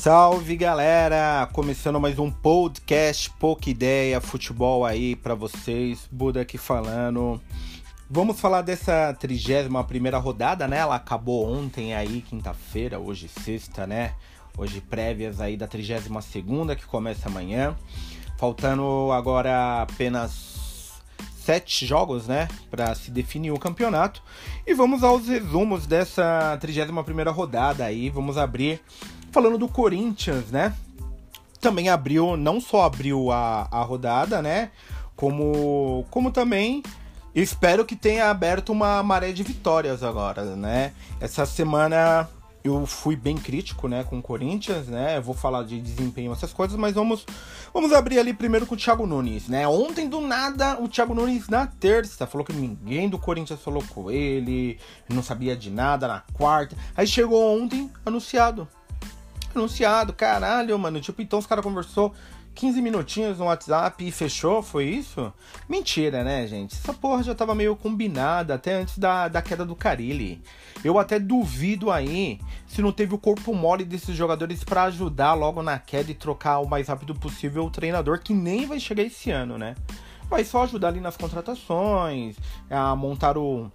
Salve galera! Começando mais um podcast Pouca Ideia Futebol aí para vocês, Buda aqui falando. Vamos falar dessa 31 primeira rodada, né? Ela acabou ontem aí, quinta-feira, hoje sexta, né? Hoje prévias aí da 32 segunda que começa amanhã. Faltando agora apenas sete jogos, né, para se definir o campeonato. E vamos aos resumos dessa 31 primeira rodada aí. Vamos abrir Falando do Corinthians, né? Também abriu, não só abriu a, a rodada, né? Como, como também espero que tenha aberto uma maré de vitórias agora, né? Essa semana eu fui bem crítico, né, com o Corinthians, né? Eu vou falar de desempenho, essas coisas, mas vamos vamos abrir ali primeiro com o Thiago Nunes, né? Ontem do nada, o Thiago Nunes na terça falou que ninguém do Corinthians falou com ele, não sabia de nada na quarta. Aí chegou ontem anunciado anunciado, caralho, mano. Tipo, então os caras conversou 15 minutinhos no WhatsApp e fechou, foi isso? Mentira, né, gente? Essa porra já tava meio combinada até antes da, da queda do Carilli. Eu até duvido aí se não teve o corpo mole desses jogadores para ajudar logo na queda e trocar o mais rápido possível o treinador, que nem vai chegar esse ano, né? Vai só ajudar ali nas contratações, a montar o,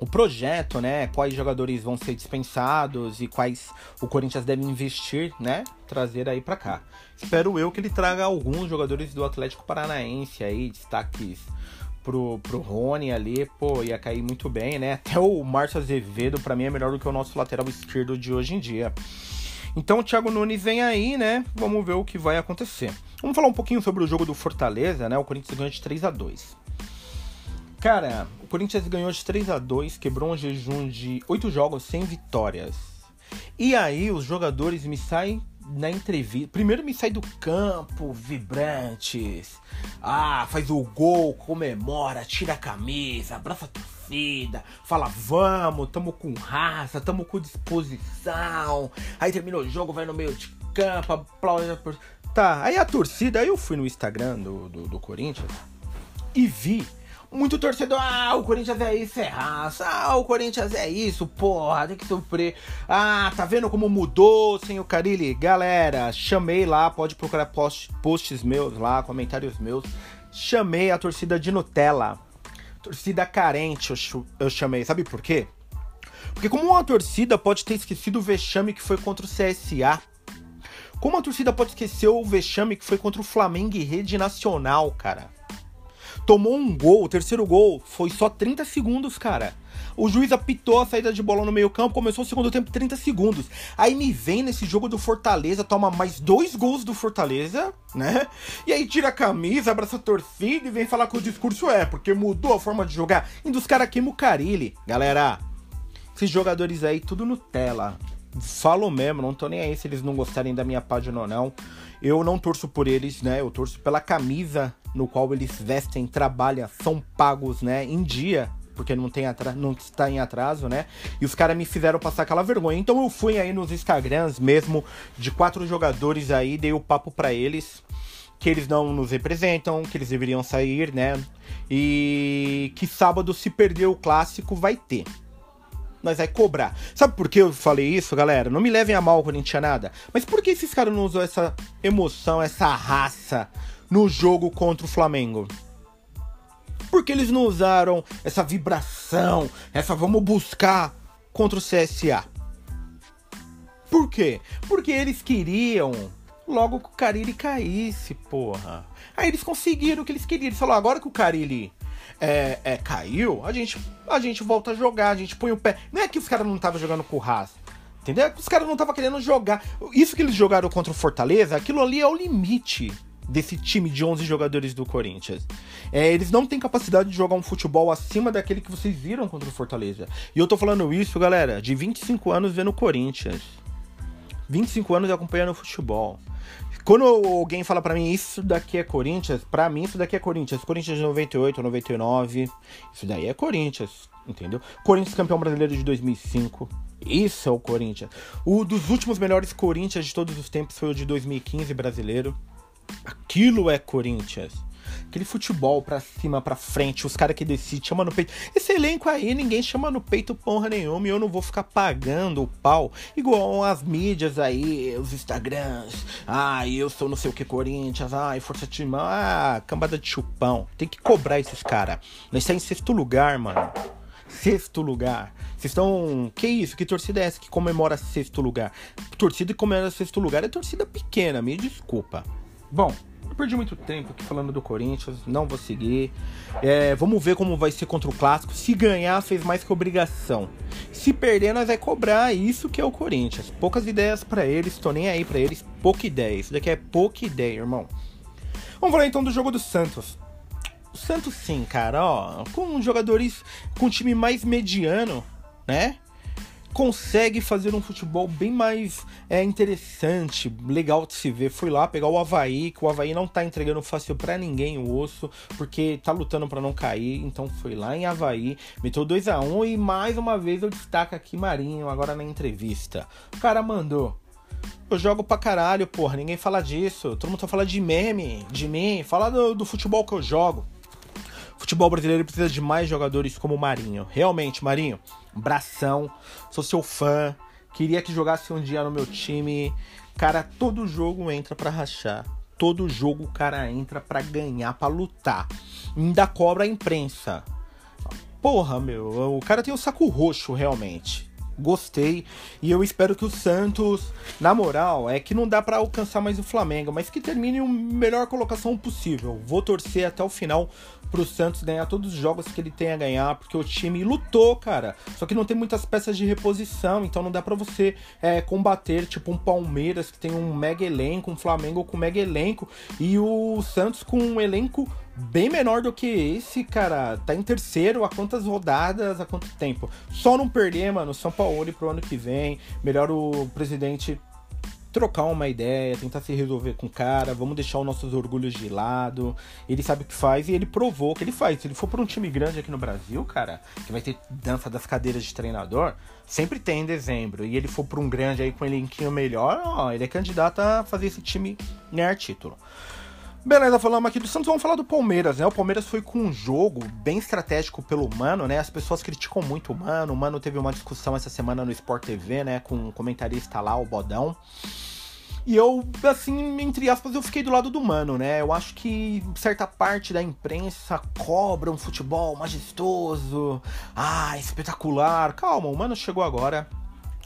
o projeto, né? Quais jogadores vão ser dispensados e quais o Corinthians deve investir, né? Trazer aí para cá. Espero eu que ele traga alguns jogadores do Atlético Paranaense aí, destaques pro, pro Rony ali, pô, ia cair muito bem, né? Até o Márcio Azevedo, para mim, é melhor do que o nosso lateral esquerdo de hoje em dia. Então o Thiago Nunes vem aí, né? Vamos ver o que vai acontecer. Vamos falar um pouquinho sobre o jogo do Fortaleza, né? O Corinthians ganhou de 3 a 2 Cara, Corinthians ganhou de 3 a 2 quebrou um jejum de 8 jogos sem vitórias. E aí os jogadores me saem na entrevista. Primeiro me sai do campo, vibrantes. Ah, faz o gol, comemora, tira a camisa, abraça a torcida, fala vamos, tamo com raça, tamo com disposição. Aí termina o jogo, vai no meio de campo, aplaude. Tá, aí a torcida, aí eu fui no Instagram do, do, do Corinthians e vi muito torcedor, ah, o Corinthians é isso, é raça. Ah, o Corinthians é isso, porra, tem que sofrer. Ah, tá vendo como mudou sem o Carilli? Galera, chamei lá, pode procurar post, posts meus lá, comentários meus. Chamei a torcida de Nutella. Torcida carente, eu, eu chamei. Sabe por quê? Porque como uma torcida pode ter esquecido o vexame que foi contra o CSA. Como a torcida pode esquecer o vexame que foi contra o Flamengo e Rede Nacional, cara? Tomou um gol, o terceiro gol foi só 30 segundos, cara. O juiz apitou a saída de bola no meio-campo, começou o segundo tempo 30 segundos. Aí me vem nesse jogo do Fortaleza, toma mais dois gols do Fortaleza, né? E aí tira a camisa, abraça a torcida e vem falar que o discurso é, porque mudou a forma de jogar. E dos caras queimam o Carilli. Galera, esses jogadores aí, tudo Nutella. Falo mesmo, não tô nem aí se eles não gostarem da minha página ou não. Eu não torço por eles, né? Eu torço pela camisa no qual eles vestem, trabalham, são pagos, né, em dia, porque não, tem não está em atraso, né? E os caras me fizeram passar aquela vergonha. Então eu fui aí nos Instagrams mesmo de quatro jogadores aí, dei o papo para eles que eles não nos representam, que eles deveriam sair, né? E que sábado se perder o clássico vai ter. Nós vai cobrar. Sabe por que eu falei isso, galera? Não me levem a mal quando não tinha nada. Mas por que esses caras não usam essa emoção, essa raça no jogo contra o Flamengo? Porque eles não usaram essa vibração, essa vamos buscar contra o CSA? Por quê? Porque eles queriam logo que o Carilli caísse, porra. Aí eles conseguiram o que eles queriam. Eles falaram, agora que o Carilli é, é, caiu, a gente, a gente volta a jogar, a gente põe o pé. Não é que os caras não estavam jogando com o Haas. Entendeu? É os caras não estavam querendo jogar. Isso que eles jogaram contra o Fortaleza, aquilo ali é o limite desse time de 11 jogadores do Corinthians. É, eles não têm capacidade de jogar um futebol acima daquele que vocês viram contra o Fortaleza. E eu tô falando isso, galera, de 25 anos vendo Corinthians. 25 anos acompanhando futebol. Quando alguém fala para mim isso daqui é Corinthians, para mim isso daqui é Corinthians. Corinthians de 98, 99, isso daí é Corinthians, entendeu? Corinthians campeão brasileiro de 2005. Isso é o Corinthians. O dos últimos melhores Corinthians de todos os tempos foi o de 2015 brasileiro. Aquilo é Corinthians. Aquele futebol pra cima, pra frente, os caras que decidem, chama no peito. Esse elenco aí, ninguém chama no peito porra nenhuma e eu não vou ficar pagando o pau. Igual as mídias aí, os Instagrams. Ah, eu sou não sei o que Corinthians. Ai, Força Timão. Ah, cambada de chupão. Tem que cobrar esses caras. Nós está em sexto lugar, mano. Sexto lugar. Vocês estão. Que isso? Que torcida é essa que comemora sexto lugar? Torcida que comemora sexto lugar é torcida pequena, me desculpa. Bom, perdi muito tempo aqui falando do Corinthians, não vou seguir. É, vamos ver como vai ser contra o Clássico. Se ganhar, fez mais que obrigação. Se perder, nós vai cobrar isso que é o Corinthians. Poucas ideias para eles, tô nem aí para eles. Pouca ideia. Isso daqui é pouca ideia, irmão. Vamos falar então do jogo do Santos. O Santos sim, cara, ó, com jogadores com time mais mediano, né? Consegue fazer um futebol bem mais é, interessante, legal de se ver. Foi lá pegar o Havaí, que o Havaí não tá entregando fácil para ninguém o osso, porque tá lutando para não cair. Então foi lá em Havaí, meteu 2 a 1 um, e mais uma vez eu destaco aqui Marinho, agora na entrevista. O cara mandou. Eu jogo pra caralho, porra. Ninguém fala disso. Todo mundo tá falando de meme, de mim. Fala do, do futebol que eu jogo futebol brasileiro precisa de mais jogadores como o Marinho. Realmente, Marinho, bração, sou seu fã. Queria que jogasse um dia no meu time. Cara, todo jogo entra para rachar. Todo jogo o cara entra para ganhar, para lutar. Ainda cobra a imprensa. Porra, meu, o cara tem o saco roxo realmente gostei. E eu espero que o Santos, na moral, é que não dá para alcançar mais o Flamengo, mas que termine a melhor colocação possível. Vou torcer até o final pro Santos ganhar todos os jogos que ele tem a ganhar, porque o time lutou, cara. Só que não tem muitas peças de reposição, então não dá para você é, combater, tipo um Palmeiras que tem um mega elenco, um Flamengo com mega elenco, e o Santos com um elenco bem menor do que esse, cara. Tá em terceiro há quantas rodadas, há quanto tempo? Só não perder, mano, São Paulo pro ano que vem. Melhor o presidente trocar uma ideia, tentar se resolver com o cara, vamos deixar os nossos orgulhos de lado. Ele sabe o que faz e ele provou que ele faz. Se ele for para um time grande aqui no Brasil, cara, que vai ter dança das cadeiras de treinador, sempre tem em dezembro. E ele for para um grande aí com um elenquinho melhor, ó, ele é candidato a fazer esse time ganhar título. Beleza, falamos aqui do Santos, vamos falar do Palmeiras, né? O Palmeiras foi com um jogo bem estratégico pelo Mano, né? As pessoas criticam muito o Mano. O Mano teve uma discussão essa semana no Sport TV, né? Com um comentarista lá, o Bodão. E eu, assim, entre aspas, eu fiquei do lado do Mano, né? Eu acho que certa parte da imprensa cobra um futebol majestoso, ah, espetacular. Calma, o Mano chegou agora,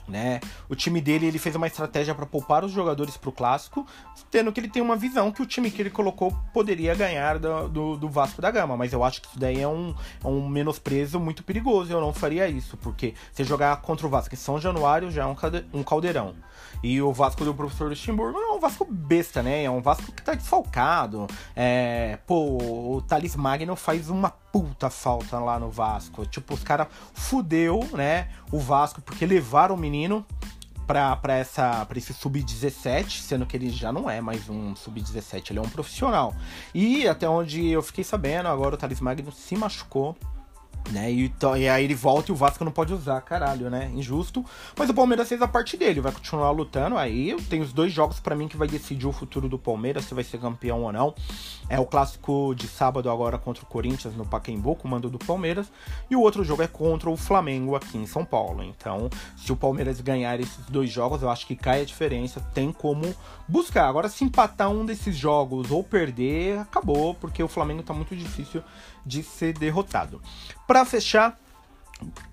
né? O time dele ele fez uma estratégia para poupar os jogadores para o clássico, tendo que ele tem uma visão que o time que ele colocou poderia ganhar do, do, do Vasco da Gama. Mas eu acho que isso daí é um, é um menosprezo muito perigoso. Eu não faria isso, porque se jogar contra o Vasco em São Januário já é um caldeirão. E o Vasco do professor Luxemburgo é um Vasco besta, né? É um Vasco que tá desfalcado. É, pô, o Thales Magno faz uma puta falta lá no Vasco. Tipo, os caras fudeu, né? O Vasco, porque levaram o menino pra, pra, essa, pra esse sub-17, sendo que ele já não é mais um sub-17, ele é um profissional. E até onde eu fiquei sabendo, agora o Thales Magno se machucou né? E, e, aí ele volta e o Vasco não pode usar, caralho, né? Injusto. Mas o Palmeiras fez a parte dele, vai continuar lutando. Aí tem os dois jogos para mim que vai decidir o futuro do Palmeiras, se vai ser campeão ou não. É o clássico de sábado agora contra o Corinthians no Pacaembu, com mando do Palmeiras. E o outro jogo é contra o Flamengo aqui em São Paulo. Então, se o Palmeiras ganhar esses dois jogos, eu acho que cai a diferença. Tem como buscar. Agora, se empatar um desses jogos ou perder, acabou, porque o Flamengo tá muito difícil de ser derrotado. Para fechar,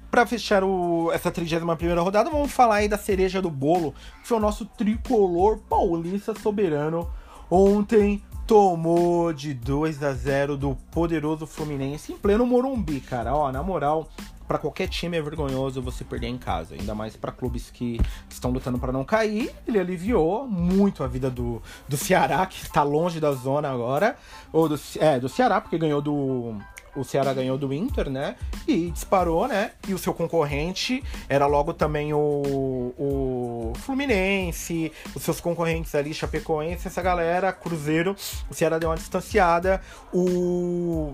para fechar o, essa 31 primeira rodada, vamos falar aí da cereja do bolo, que foi o nosso tricolor paulista soberano. Ontem tomou de 2 a 0 do poderoso Fluminense em pleno Morumbi, cara. Ó, na moral, para qualquer time é vergonhoso você perder em casa, ainda mais para clubes que, que, estão lutando para não cair. Ele aliviou muito a vida do, do Ceará, que está longe da zona agora, ou do, é, do Ceará, porque ganhou do o Ceará ganhou do Inter, né? E disparou, né? E o seu concorrente era logo também o, o Fluminense, os seus concorrentes ali, Chapecoense, essa galera, Cruzeiro. O Ceará deu uma distanciada. O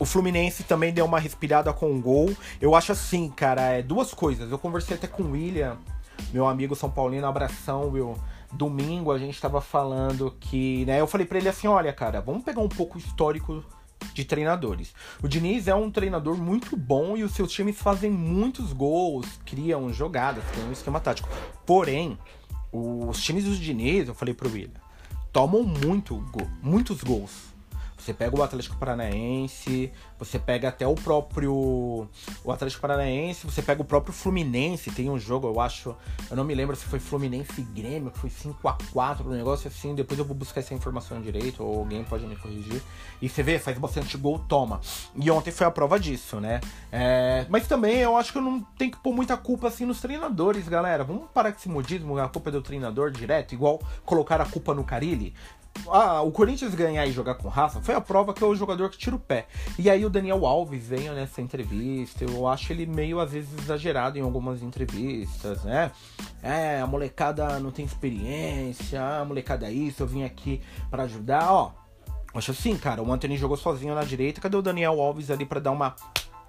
o Fluminense também deu uma respirada com um gol. Eu acho assim, cara, é duas coisas. Eu conversei até com o William, meu amigo São Paulino, abração, Will. domingo a gente tava falando que, né, eu falei para ele assim, olha, cara, vamos pegar um pouco o histórico de treinadores. O Diniz é um treinador muito bom e os seus times fazem muitos gols, criam jogadas, tem um esquema tático. Porém, os times do Diniz, eu falei pro William, tomam muito gol, muitos gols você pega o Atlético Paranaense, você pega até o próprio o Atlético Paranaense, você pega o próprio Fluminense, tem um jogo, eu acho, eu não me lembro se foi Fluminense e Grêmio, que foi 5 a 4 um negócio assim, depois eu vou buscar essa informação direito, ou alguém pode me corrigir. E você vê, faz bastante gol, toma. E ontem foi a prova disso, né? É, mas também eu acho que não tenho que pôr muita culpa assim nos treinadores, galera. Vamos parar com esse modismo, a culpa é do treinador direto, igual colocar a culpa no Carilli ah, o Corinthians ganhar e jogar com raça foi a prova que é o jogador que tira o pé. E aí o Daniel Alves veio nessa entrevista. Eu acho ele meio, às vezes, exagerado em algumas entrevistas, né? É, a molecada não tem experiência, a molecada é isso, eu vim aqui para ajudar. Ó, acho assim, cara, o Anthony jogou sozinho na direita, cadê o Daniel Alves ali para dar uma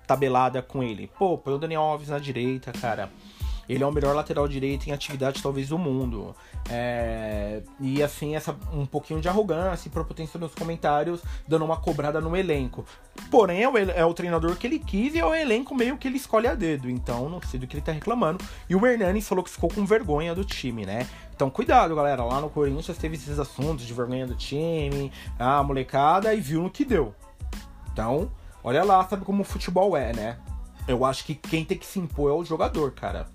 tabelada com ele? Pô, põe o Daniel Alves na direita, cara. Ele é o melhor lateral direito em atividade, talvez, do mundo. É... E assim, essa um pouquinho de arrogância e prepotência nos comentários, dando uma cobrada no elenco. Porém, é o, é o, treinador que ele quis e é o elenco meio que ele escolhe a dedo. Então, não sei do que ele tá reclamando. E o Hernanes falou que ficou com vergonha do time, né? Então, cuidado, galera. Lá no Corinthians teve esses assuntos de vergonha do time, a molecada, e viu no que deu. Então, olha lá, sabe como o futebol é, né? Eu acho que quem tem que se impor é o jogador, cara.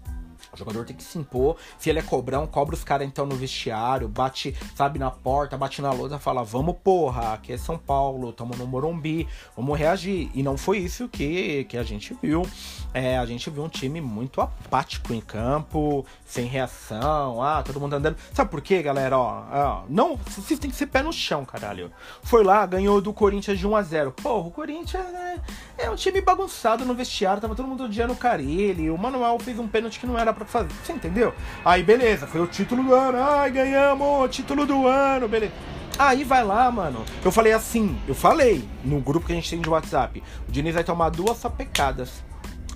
O jogador tem que se impor. Se ele é cobrão, cobra os caras então no vestiário, bate, sabe, na porta, bate na lousa, fala: Vamos, porra, aqui é São Paulo, tamo no Morumbi, vamos reagir. E não foi isso que, que a gente viu. É, a gente viu um time muito apático em campo, sem reação, ah, todo mundo andando. Sabe por quê, galera? Ó, ó não, vocês tem que ser pé no chão, caralho. Foi lá, ganhou do Corinthians de 1 a 0 Porra, o Corinthians é, é um time bagunçado no vestiário, tava todo mundo odiando o Carilli. O Manuel fez um pênalti que não era pra fazer. Você entendeu? Aí, beleza, foi o título do ano. Ai, ganhamos, título do ano, beleza. Aí vai lá, mano. Eu falei assim, eu falei no grupo que a gente tem de WhatsApp. O Diniz vai tomar duas sapecadas.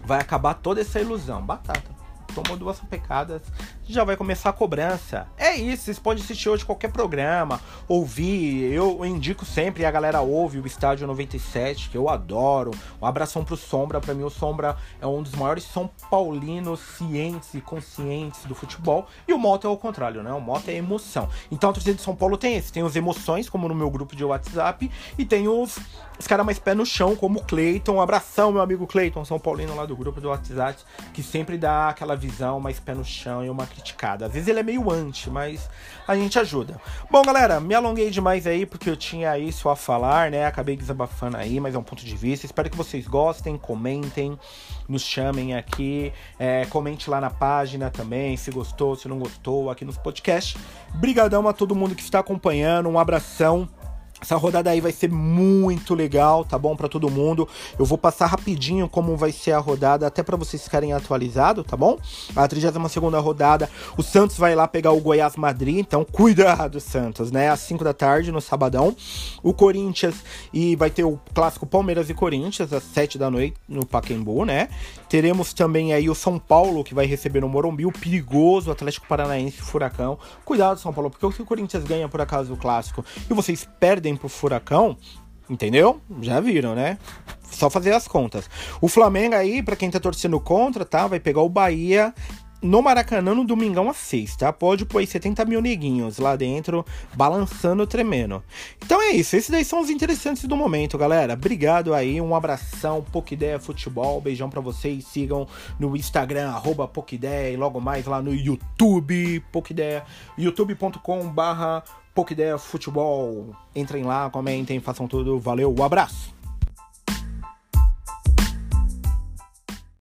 Vai acabar toda essa ilusão. Batata tomou duas pecadas, já vai começar a cobrança. É isso, vocês podem assistir hoje qualquer programa, ouvir. Eu indico sempre, a galera ouve o Estádio 97, que eu adoro. Um abração pro Sombra, para mim o Sombra é um dos maiores São Paulinos cientes e conscientes do futebol. E o Mota é o contrário, né? O Mota é emoção. Então a torcida de São Paulo tem esse, tem as emoções, como no meu grupo de WhatsApp, e tem os, os caras mais pé no chão, como o Cleiton. Um abração, meu amigo Cleiton, São Paulino lá do grupo do WhatsApp, que sempre dá aquela visão mais pé no chão e uma criticada. Às vezes ele é meio anti, mas a gente ajuda. Bom, galera, me alonguei demais aí porque eu tinha isso a falar, né? Acabei desabafando aí, mas é um ponto de vista. Espero que vocês gostem, comentem, nos chamem aqui, é, comente lá na página também, se gostou, se não gostou, aqui nos podcasts. Brigadão a todo mundo que está acompanhando, um abração. Essa rodada aí vai ser muito legal, tá bom para todo mundo. Eu vou passar rapidinho como vai ser a rodada, até para vocês ficarem atualizados, tá bom? A 32 segunda rodada, o Santos vai lá pegar o Goiás Madrid, então cuidado, Santos, né? Às 5 da tarde no sabadão. O Corinthians e vai ter o clássico Palmeiras e Corinthians às 7 da noite no Pacaembu, né? Teremos também aí o São Paulo que vai receber no Morumbi o perigoso Atlético Paranaense Furacão. Cuidado, São Paulo, porque se o Corinthians ganha por acaso o clássico e vocês perdem perdem pro Furacão, entendeu? Já viram, né? Só fazer as contas. O Flamengo aí, para quem tá torcendo contra, tá? Vai pegar o Bahia no Maracanã no domingão às 6, tá? Pode pôr aí 70 mil neguinhos lá dentro, balançando, tremendo. Então é isso, esses daí são os interessantes do momento, galera. Obrigado aí, um abração, Poquideia Futebol, beijão para vocês, sigam no Instagram, arroba e logo mais lá no YouTube, Poquideia, youtube.com barra Pouca Ideia Futebol. Entrem lá, comentem, façam tudo. Valeu, um abraço!